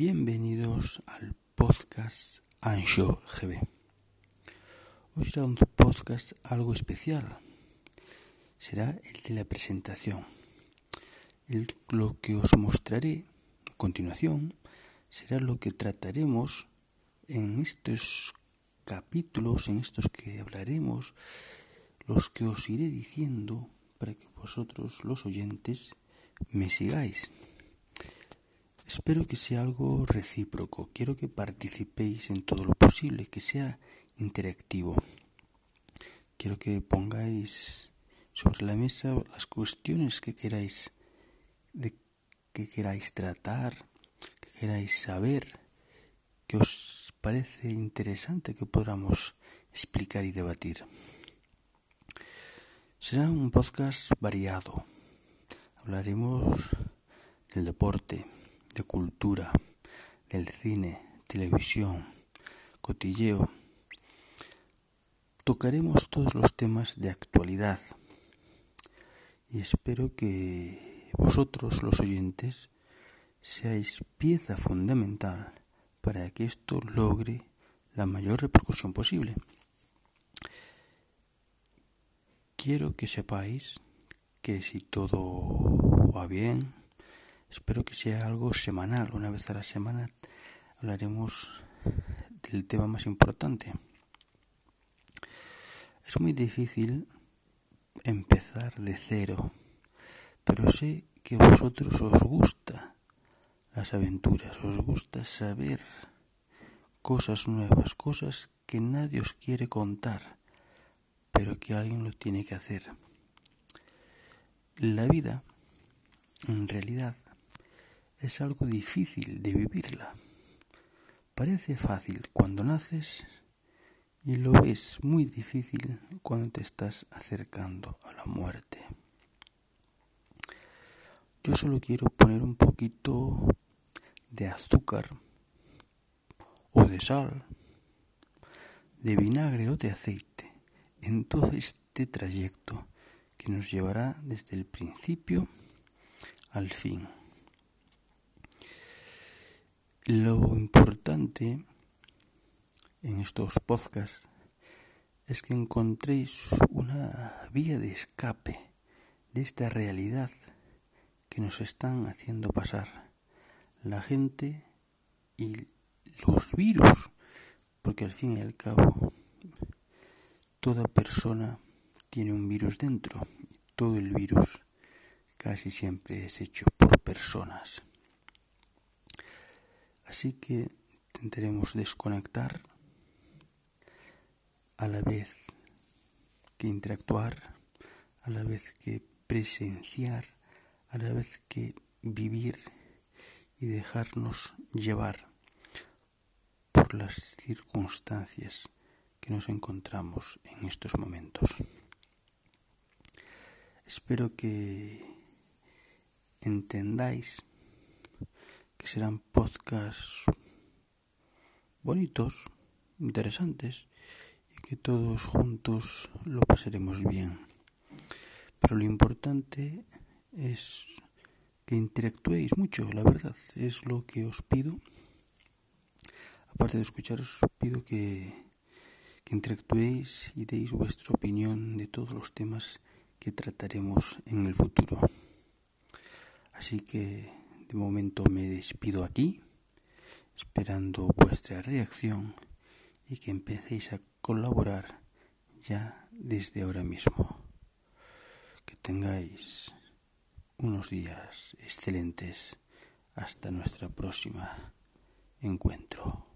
Bienvenidos al podcast Ansho GB. Hoy será un podcast algo especial. Será el de la presentación. lo que os mostraré a continuación será lo que trataremos en estos capítulos, en estos que hablaremos, los que os iré diciendo para que vosotros, los oyentes, me sigáis. Espero que sea algo recíproco. Quiero que participéis en todo lo posible, que sea interactivo. Quiero que pongáis sobre la mesa las cuestiones que queráis, de, que queráis tratar, que queráis saber, que os parece interesante que podamos explicar y debatir. Será un podcast variado. Hablaremos del deporte, de cultura, del cine, televisión, cotilleo. Tocaremos todos los temas de actualidad y espero que vosotros, los oyentes, seáis pieza fundamental para que esto logre la mayor repercusión posible. Quiero que sepáis que si todo va bien, Espero que sea algo semanal. Una vez a la semana hablaremos del tema más importante. Es muy difícil empezar de cero, pero sé que a vosotros os gusta las aventuras, os gusta saber cosas nuevas, cosas que nadie os quiere contar, pero que alguien lo tiene que hacer. La vida, en realidad, es algo difícil de vivirla. Parece fácil cuando naces y lo ves muy difícil cuando te estás acercando a la muerte. Yo solo quiero poner un poquito de azúcar o de sal, de vinagre o de aceite en todo este trayecto que nos llevará desde el principio al fin. Lo importante en estos podcasts es que encontréis una vía de escape de esta realidad que nos están haciendo pasar la gente y los virus, porque al fin y al cabo toda persona tiene un virus dentro y todo el virus casi siempre es hecho por personas. Así que intentaremos desconectar a la vez que interactuar, a la vez que presenciar, a la vez que vivir y dejarnos llevar por las circunstancias que nos encontramos en estos momentos. Espero que entendáis que serán podcasts bonitos, interesantes y que todos juntos lo pasaremos bien. Pero lo importante es que interactuéis mucho, la verdad, es lo que os pido. Aparte de escucharos, pido que, que interactuéis y deis vuestra opinión de todos los temas que trataremos en el futuro. Así que de momento me despido aquí, esperando vuestra reacción y que empecéis a colaborar ya desde ahora mismo. Que tengáis unos días excelentes hasta nuestra próxima encuentro.